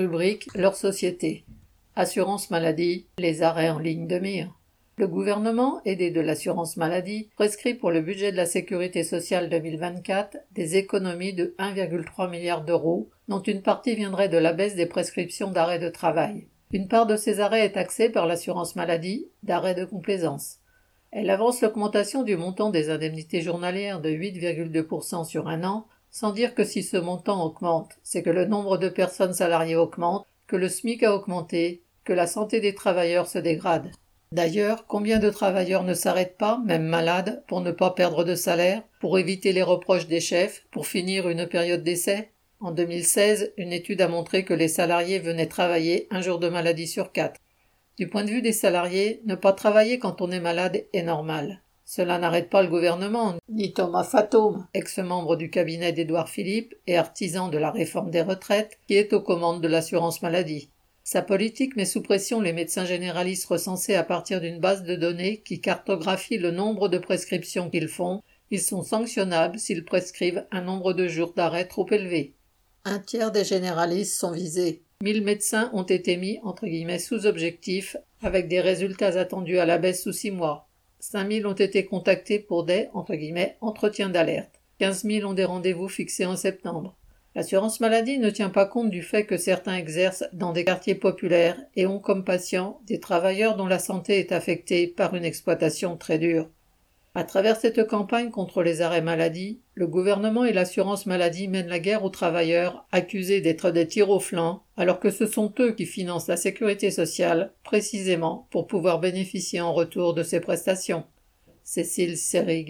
Rubrique Leur société. Assurance maladie, les arrêts en ligne de mire. Le gouvernement, aidé de l'assurance maladie, prescrit pour le budget de la sécurité sociale 2024 des économies de 1,3 milliard d'euros, dont une partie viendrait de la baisse des prescriptions d'arrêt de travail. Une part de ces arrêts est taxée par l'assurance maladie d'arrêt de complaisance. Elle avance l'augmentation du montant des indemnités journalières de 8,2% sur un an, sans dire que si ce montant augmente, c'est que le nombre de personnes salariées augmente, que le SMIC a augmenté, que la santé des travailleurs se dégrade. D'ailleurs, combien de travailleurs ne s'arrêtent pas, même malades, pour ne pas perdre de salaire, pour éviter les reproches des chefs, pour finir une période d'essai? En 2016, une étude a montré que les salariés venaient travailler un jour de maladie sur quatre. Du point de vue des salariés, ne pas travailler quand on est malade est normal. Cela n'arrête pas le gouvernement, ni Thomas Fatome, ex-membre du cabinet d'Édouard Philippe et artisan de la réforme des retraites, qui est aux commandes de l'assurance maladie. Sa politique met sous pression les médecins généralistes recensés à partir d'une base de données qui cartographie le nombre de prescriptions qu'ils font. Ils sont sanctionnables s'ils prescrivent un nombre de jours d'arrêt trop élevé. Un tiers des généralistes sont visés. 1000 médecins ont été mis entre guillemets sous objectif avec des résultats attendus à la baisse sous six mois. 5000 ont été contactés pour des entre guillemets entretiens d'alerte. 15 000 ont des rendez-vous fixés en septembre. L'assurance maladie ne tient pas compte du fait que certains exercent dans des quartiers populaires et ont comme patients des travailleurs dont la santé est affectée par une exploitation très dure. À travers cette campagne contre les arrêts maladie, le gouvernement et l'assurance maladie mènent la guerre aux travailleurs accusés d'être des tirs au flanc, alors que ce sont eux qui financent la sécurité sociale, précisément pour pouvoir bénéficier en retour de ces prestations. Cécile Serig.